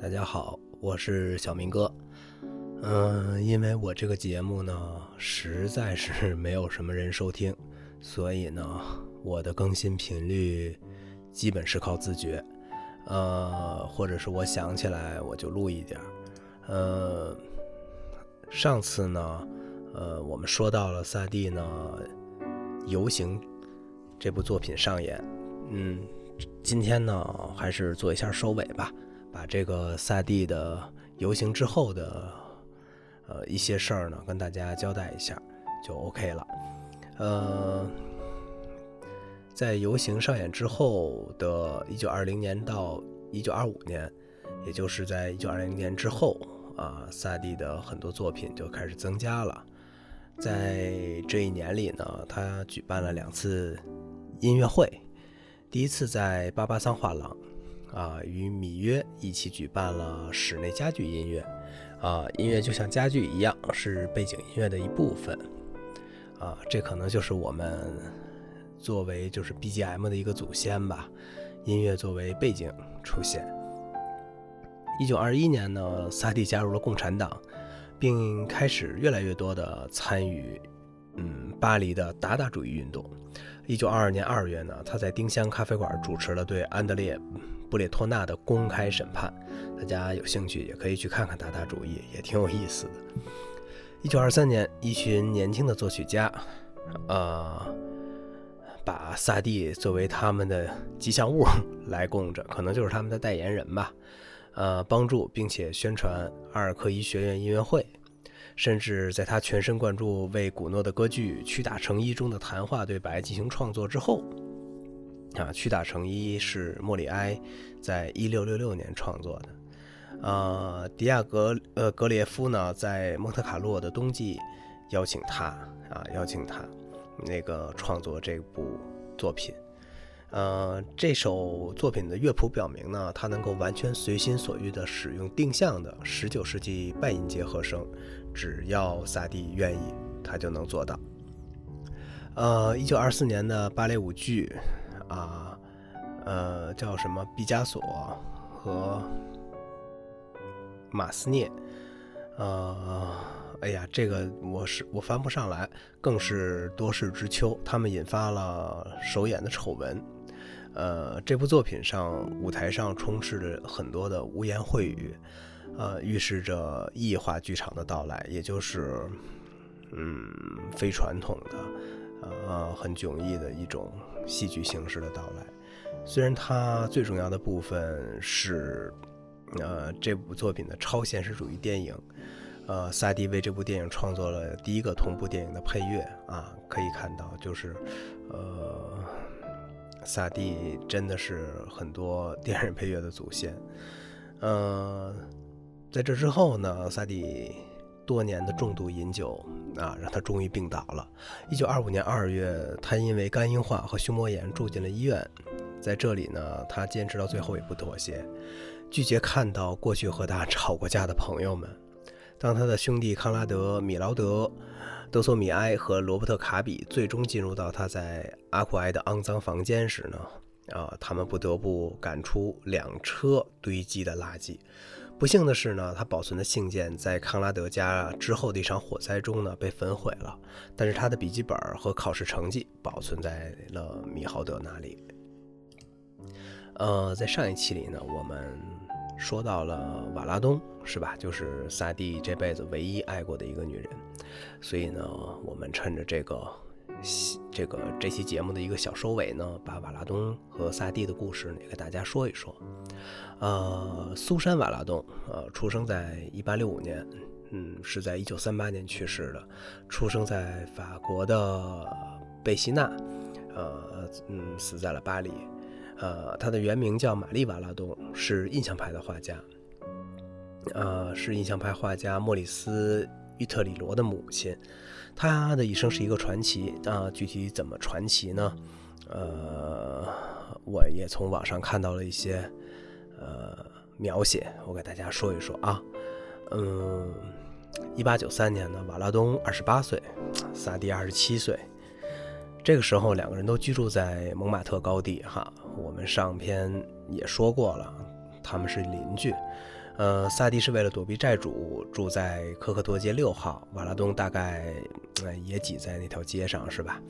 大家好，我是小明哥。嗯，因为我这个节目呢，实在是没有什么人收听，所以呢，我的更新频率基本是靠自觉。呃，或者是我想起来我就录一点。呃，上次呢，呃，我们说到了萨蒂呢，《游行》这部作品上演。嗯，今天呢，还是做一下收尾吧。把这个萨蒂的游行之后的呃一些事儿呢，跟大家交代一下，就 OK 了。呃，在游行上演之后的1920年到1925年，也就是在1920年之后啊，萨蒂的很多作品就开始增加了。在这一年里呢，他举办了两次音乐会，第一次在巴巴桑画廊。啊，与米约一起举办了室内家具音乐，啊，音乐就像家具一样，是背景音乐的一部分，啊，这可能就是我们作为就是 BGM 的一个祖先吧，音乐作为背景出现。一九二一年呢，萨蒂加入了共产党，并开始越来越多的参与，嗯，巴黎的达达主义运动。一九二二年二月呢，他在丁香咖啡馆主持了对安德烈。布列托纳的公开审判，大家有兴趣也可以去看看达达主义，也挺有意思的。一九二三年，一群年轻的作曲家，呃，把萨蒂作为他们的吉祥物来供着，可能就是他们的代言人吧。呃，帮助并且宣传阿尔克伊学院音乐会，甚至在他全神贯注为古诺的歌剧《屈打成一》中的谈话对白进行创作之后。啊，屈打成一是莫里埃在一六六六年创作的。呃，迪亚格呃格列夫呢，在蒙特卡洛的冬季邀请他啊，邀请他那个创作这部作品。呃，这首作品的乐谱表明呢，他能够完全随心所欲地使用定向的十九世纪半音阶和声，只要萨蒂愿意，他就能做到。呃，一九二四年的芭蕾舞剧。啊，呃，叫什么？毕加索和马斯涅，呃，哎呀，这个我是我翻不上来，更是多事之秋，他们引发了首演的丑闻。呃，这部作品上舞台上充斥着很多的污言秽语，呃，预示着异化剧场的到来，也就是，嗯，非传统的，呃，很迥异的一种。戏剧形式的到来，虽然它最重要的部分是，呃，这部作品的超现实主义电影，呃，萨蒂为这部电影创作了第一个同步电影的配乐啊，可以看到，就是，呃，萨蒂真的是很多 电影配乐的祖先，呃，在这之后呢，萨蒂。多年的重度饮酒啊，让他终于病倒了。一九二五年二月，他因为肝硬化和胸膜炎住进了医院。在这里呢，他坚持到最后也不妥协，拒绝看到过去和他吵过架的朋友们。当他的兄弟康拉德、米劳德、德索米埃和罗伯特卡比最终进入到他在阿库埃的肮脏房间时呢，啊，他们不得不赶出两车堆积的垃圾。不幸的是呢，他保存的信件在康拉德家之后的一场火灾中呢被焚毁了，但是他的笔记本和考试成绩保存在了米豪德那里。呃，在上一期里呢，我们说到了瓦拉东，是吧？就是萨蒂这辈子唯一爱过的一个女人，所以呢，我们趁着这个。这个这期节目的一个小收尾呢，把瓦拉东和萨蒂的故事呢给大家说一说。呃，苏珊·瓦拉东，呃，出生在1865年，嗯，是在1938年去世的，出生在法国的贝西纳，呃，嗯，死在了巴黎。呃，他的原名叫玛丽·瓦拉东，是印象派的画家，呃，是印象派画家莫里斯·于特里罗的母亲。他的一生是一个传奇啊，具体怎么传奇呢？呃，我也从网上看到了一些呃描写，我给大家说一说啊。嗯，一八九三年呢，瓦拉东二十八岁，萨蒂二十七岁，这个时候两个人都居住在蒙马特高地哈。我们上篇也说过了，他们是邻居。呃，萨蒂是为了躲避债主，住在科克托街六号。瓦拉东大概呃也挤在那条街上，是吧？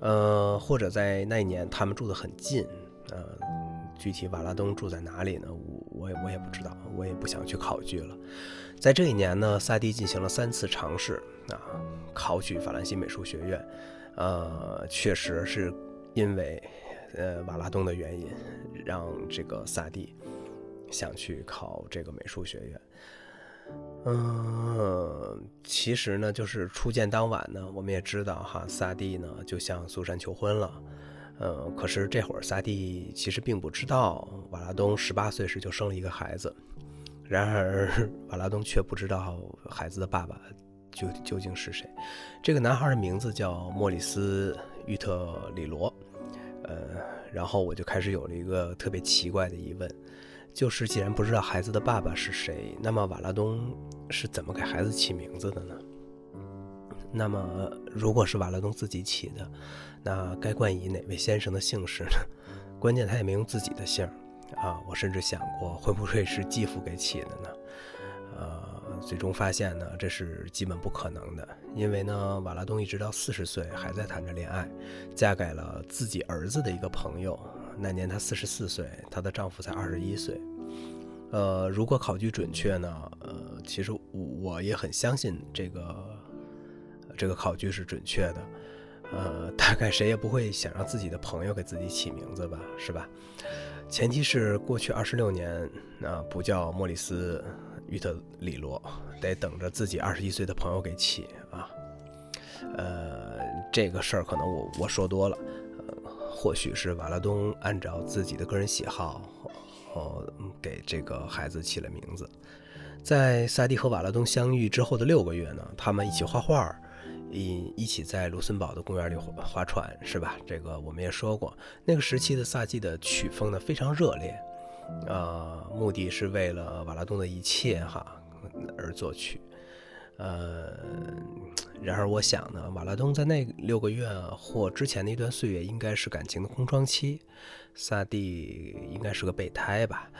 呃，或者在那一年他们住得很近。呃，具体瓦拉东住在哪里呢？我我也我也不知道，我也不想去考据了。在这一年呢，萨蒂进行了三次尝试啊，考取法兰西美术学院。呃，确实是因为呃瓦拉东的原因，让这个萨蒂。想去考这个美术学院，嗯，其实呢，就是初见当晚呢，我们也知道哈，萨蒂呢就向苏珊求婚了，嗯，可是这会儿萨蒂其实并不知道瓦拉东十八岁时就生了一个孩子，然而瓦拉东却不知道孩子的爸爸究究竟是谁。这个男孩的名字叫莫里斯·玉特里罗，呃，然后我就开始有了一个特别奇怪的疑问。就是，既然不知道孩子的爸爸是谁，那么瓦拉东是怎么给孩子起名字的呢？那么，如果是瓦拉东自己起的，那该冠以哪位先生的姓氏呢？关键他也没用自己的姓啊！我甚至想过，会不会是继父给起的呢？呃，最终发现呢，这是基本不可能的，因为呢，瓦拉东一直到四十岁还在谈着恋爱，嫁给了自己儿子的一个朋友。那年她四十四岁，她的丈夫才二十一岁。呃，如果考据准确呢？呃，其实我也很相信这个这个考据是准确的。呃，大概谁也不会想让自己的朋友给自己起名字吧，是吧？前提是过去二十六年啊，不叫莫里斯·于特里罗，得等着自己二十一岁的朋友给起啊。呃，这个事儿可能我我说多了。或许是瓦拉东按照自己的个人喜好，哦，给这个孩子起了名字。在萨蒂和瓦拉东相遇之后的六个月呢，他们一起画画，一一起在卢森堡的公园里划船，是吧？这个我们也说过。那个时期的萨蒂的曲风呢非常热烈，呃，目的是为了瓦拉东的一切哈而作曲。呃，然而我想呢，瓦拉东在那六个月或之前的一段岁月，应该是感情的空窗期。萨蒂应该是个备胎吧。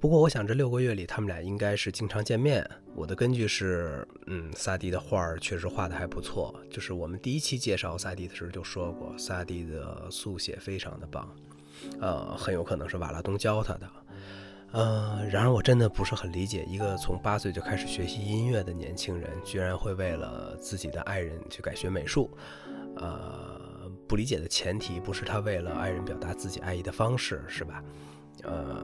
不过我想这六个月里，他们俩应该是经常见面。我的根据是，嗯，萨蒂的画儿确实画的还不错。就是我们第一期介绍萨蒂的时候就说过，萨蒂的速写非常的棒，呃，很有可能是瓦拉东教他的。呃，然而我真的不是很理解，一个从八岁就开始学习音乐的年轻人，居然会为了自己的爱人去改学美术。呃，不理解的前提不是他为了爱人表达自己爱意的方式，是吧？呃，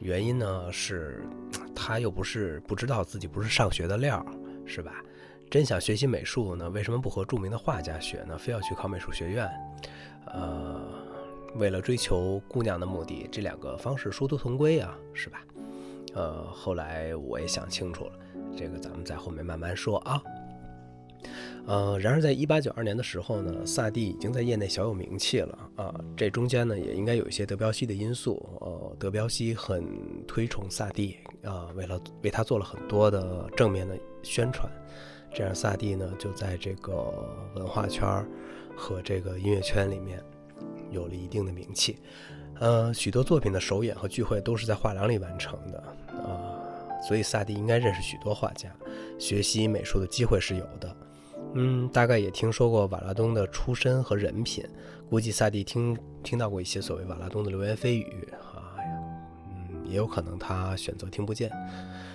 原因呢是他又不是不知道自己不是上学的料，是吧？真想学习美术呢，为什么不和著名的画家学呢？非要去考美术学院？呃。为了追求姑娘的目的，这两个方式殊途同归啊，是吧？呃，后来我也想清楚了，这个咱们在后面慢慢说啊。呃，然而在一八九二年的时候呢，萨蒂已经在业内小有名气了啊。这中间呢，也应该有一些德彪西的因素。呃，德彪西很推崇萨蒂啊，为了为他做了很多的正面的宣传，这样萨蒂呢就在这个文化圈和这个音乐圈里面。有了一定的名气，呃，许多作品的首演和聚会都是在画廊里完成的，啊，所以萨蒂应该认识许多画家，学习美术的机会是有的，嗯，大概也听说过瓦拉东的出身和人品，估计萨蒂听听到过一些所谓瓦拉东的流言蜚语，啊，嗯，也有可能他选择听不见，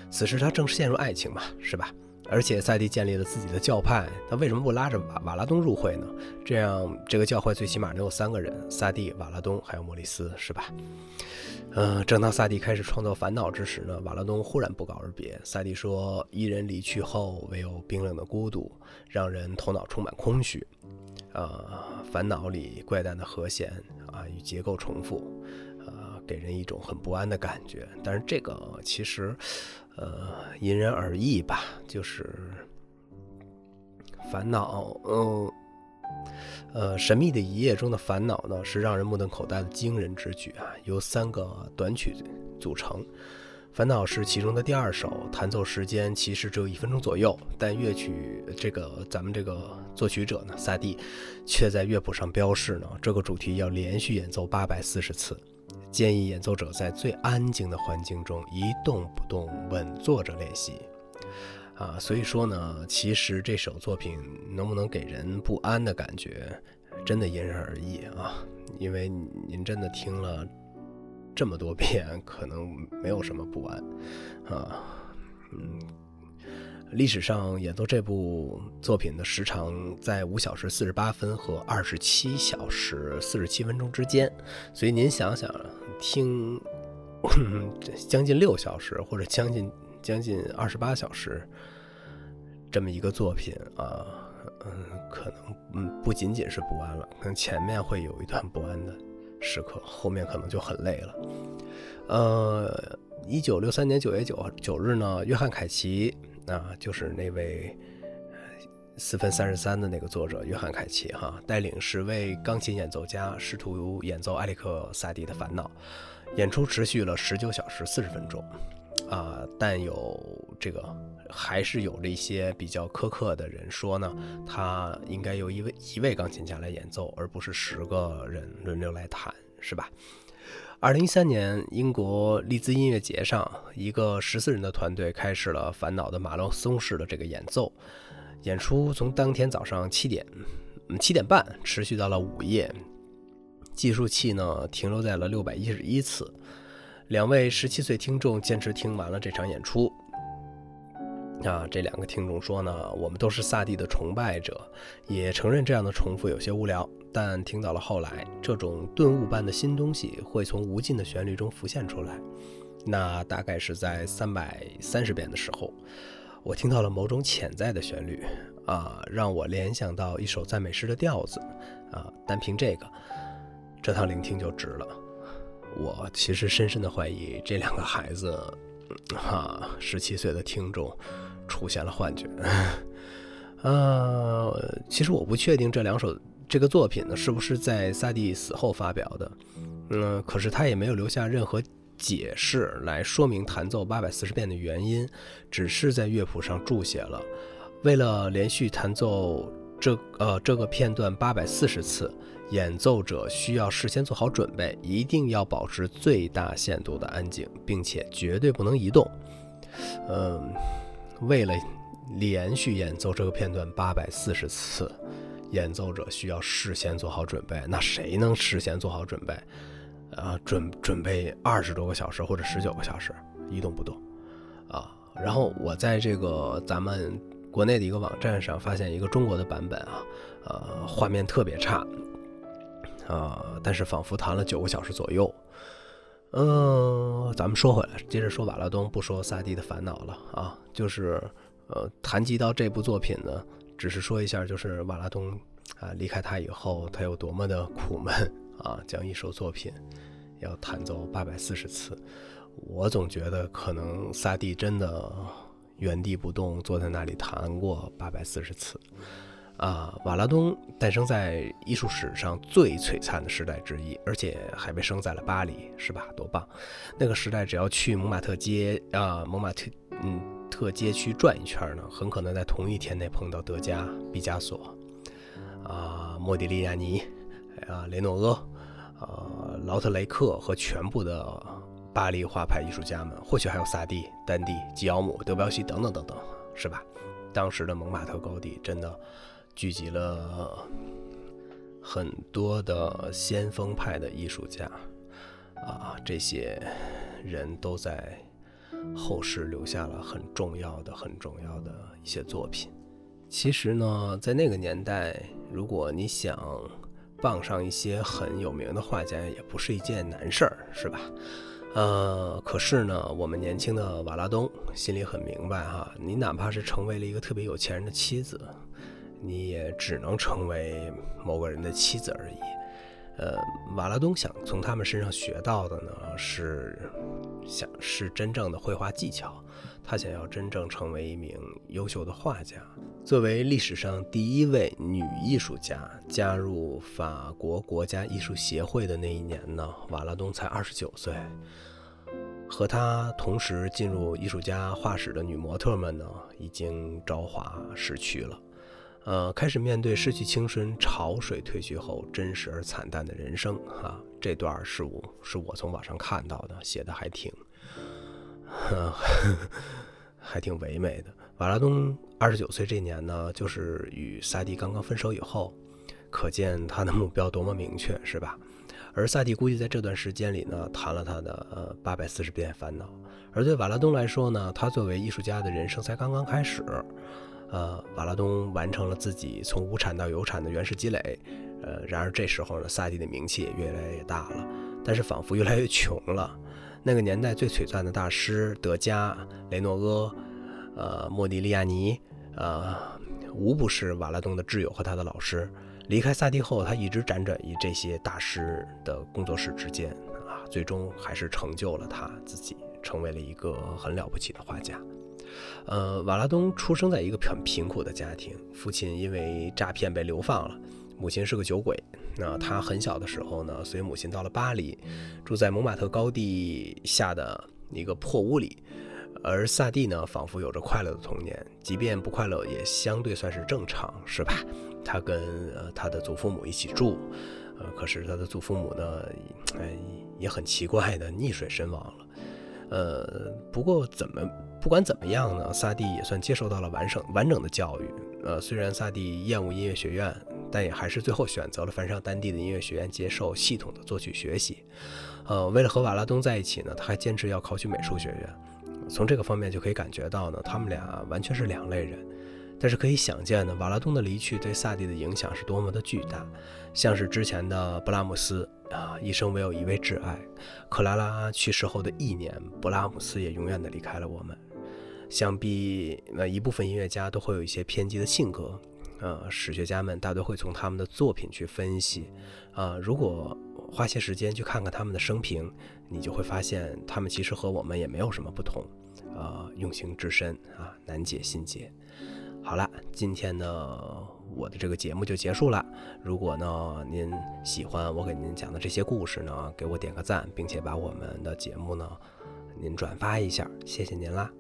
此时他正陷入爱情嘛，是吧？而且萨蒂建立了自己的教派，他为什么不拉着瓦瓦拉东入会呢？这样这个教会最起码能有三个人：萨蒂、瓦拉东还有莫里斯，是吧？嗯，正当萨蒂开始创造《烦恼》之时呢，瓦拉东忽然不告而别。萨蒂说：“一人离去后，唯有冰冷的孤独，让人头脑充满空虚。”呃，《烦恼》里怪诞的和弦啊与结构重复，给人一种很不安的感觉。但是这个其实。呃，因人而异吧，就是烦恼，嗯，呃，神秘的一夜中的烦恼呢，是让人目瞪口呆的惊人之举啊！由三个短曲组成，烦恼是其中的第二首，弹奏时间其实只有一分钟左右，但乐曲这个咱们这个作曲者呢，萨蒂却在乐谱上标示呢，这个主题要连续演奏八百四十次。建议演奏者在最安静的环境中一动不动，稳坐着练习。啊，所以说呢，其实这首作品能不能给人不安的感觉，真的因人而异啊。因为您真的听了这么多遍，可能没有什么不安啊。嗯，历史上演奏这部作品的时长在五小时四十八分和二十七小时四十七分钟之间，所以您想想，听 将近六小时或者将近。将近二十八小时，这么一个作品啊，嗯，可能嗯不仅仅是不安了，可能前面会有一段不安的时刻，后面可能就很累了。呃，一九六三年九月九九日呢，约翰凯奇啊，就是那位四分三十三的那个作者约翰凯奇哈，带领十位钢琴演奏家试图演奏埃里克萨蒂的烦恼，演出持续了十九小时四十分钟。啊，但有这个还是有着一些比较苛刻的人说呢，他应该由一位一位钢琴家来演奏，而不是十个人轮流来弹，是吧？二零一三年英国利兹音乐节上，一个十四人的团队开始了《烦恼》的马拉松式的这个演奏，演出从当天早上七点，七点半持续到了午夜，计数器呢停留在了六百一十一次。两位十七岁听众坚持听完了这场演出。啊，这两个听众说呢，我们都是萨蒂的崇拜者，也承认这样的重复有些无聊。但听到了后来，这种顿悟般的新东西会从无尽的旋律中浮现出来。那大概是在三百三十遍的时候，我听到了某种潜在的旋律，啊，让我联想到一首赞美诗的调子。啊，单凭这个，这趟聆听就值了。我其实深深的怀疑这两个孩子，哈，十七岁的听众出现了幻觉。呃，其实我不确定这两首这个作品呢是不是在萨蒂死后发表的。嗯，可是他也没有留下任何解释来说明弹奏八百四十遍的原因，只是在乐谱上注写了，为了连续弹奏这呃这个片段八百四十次。演奏者需要事先做好准备，一定要保持最大限度的安静，并且绝对不能移动。嗯，为了连续演奏这个片段八百四十次，演奏者需要事先做好准备。那谁能事先做好准备？啊，准准备二十多个小时或者十九个小时一动不动啊？然后我在这个咱们国内的一个网站上发现一个中国的版本啊，呃，画面特别差。啊！但是仿佛弹了九个小时左右。嗯，咱们说回来，接着说瓦拉东，不说萨蒂的烦恼了啊。就是，呃，谈及到这部作品呢，只是说一下，就是瓦拉东啊离开他以后，他有多么的苦闷啊，将一首作品要弹奏八百四十次。我总觉得可能萨蒂真的原地不动坐在那里弹过八百四十次。啊，瓦拉东诞生在艺术史上最璀璨的时代之一，而且还被生在了巴黎，是吧？多棒！那个时代，只要去蒙马特街啊，蒙马特嗯特街区转一圈呢，很可能在同一天内碰到德加、毕加索、啊莫迪利亚尼、啊雷诺阿、啊劳特雷克和全部的巴黎画派艺术家们，或许还有萨蒂、丹蒂、吉奥姆、德彪西等等等等，是吧？当时的蒙马特高地真的。聚集了很多的先锋派的艺术家，啊，这些人都在后世留下了很重要的、很重要的一些作品。其实呢，在那个年代，如果你想傍上一些很有名的画家，也不是一件难事儿，是吧？呃，可是呢，我们年轻的瓦拉东心里很明白哈，你哪怕是成为了一个特别有钱人的妻子。你也只能成为某个人的妻子而已。呃，瓦拉东想从他们身上学到的呢，是想是真正的绘画技巧。他想要真正成为一名优秀的画家。作为历史上第一位女艺术家加入法国国家艺术协会的那一年呢，瓦拉东才二十九岁。和她同时进入艺术家画室的女模特们呢，已经朝华逝去了。呃，开始面对失去青春、潮水退去后真实而惨淡的人生啊。这段是我是我从网上看到的，写的还挺，还挺唯美的。瓦拉东二十九岁这年呢，就是与萨蒂刚刚分手以后，可见他的目标多么明确，是吧？而萨蒂估计在这段时间里呢，谈了他的呃八百四十遍烦恼。而对瓦拉东来说呢，他作为艺术家的人生才刚刚开始。呃，瓦拉东完成了自己从无产到有产的原始积累。呃，然而这时候呢，萨蒂的名气也越来越大了，但是仿佛越来越穷了。那个年代最璀璨的大师德加、雷诺阿。呃，莫迪利亚尼，呃，无不是瓦拉东的挚友和他的老师。离开萨蒂后，他一直辗转于这些大师的工作室之间，啊，最终还是成就了他自己，成为了一个很了不起的画家。呃，瓦拉东出生在一个很贫苦的家庭，父亲因为诈骗被流放了，母亲是个酒鬼。那他很小的时候呢，随母亲到了巴黎，住在蒙马特高地下的一个破屋里。而萨蒂呢，仿佛有着快乐的童年，即便不快乐，也相对算是正常，是吧？他跟呃他的祖父母一起住，呃，可是他的祖父母呢，哎，也很奇怪的溺水身亡了。呃，不过怎么不管怎么样呢，萨蒂也算接受到了完整完整的教育。呃，虽然萨蒂厌恶音乐学院，但也还是最后选择了翻上当地的音乐学院，接受系统的作曲学习。呃，为了和瓦拉东在一起呢，他还坚持要考取美术学院。从这个方面就可以感觉到呢，他们俩完全是两类人。但是可以想见呢，瓦拉东的离去对萨蒂的影响是多么的巨大。像是之前的布拉姆斯啊，一生唯有一位挚爱。克拉拉去世后的一年，布拉姆斯也永远的离开了我们。想必那一部分音乐家都会有一些偏激的性格，呃，史学家们大多会从他们的作品去分析。啊，如果花些时间去看看他们的生平，你就会发现他们其实和我们也没有什么不同，呃，用情至深啊，难解心结。好了，今天呢，我的这个节目就结束了。如果呢您喜欢我给您讲的这些故事呢，给我点个赞，并且把我们的节目呢您转发一下，谢谢您啦。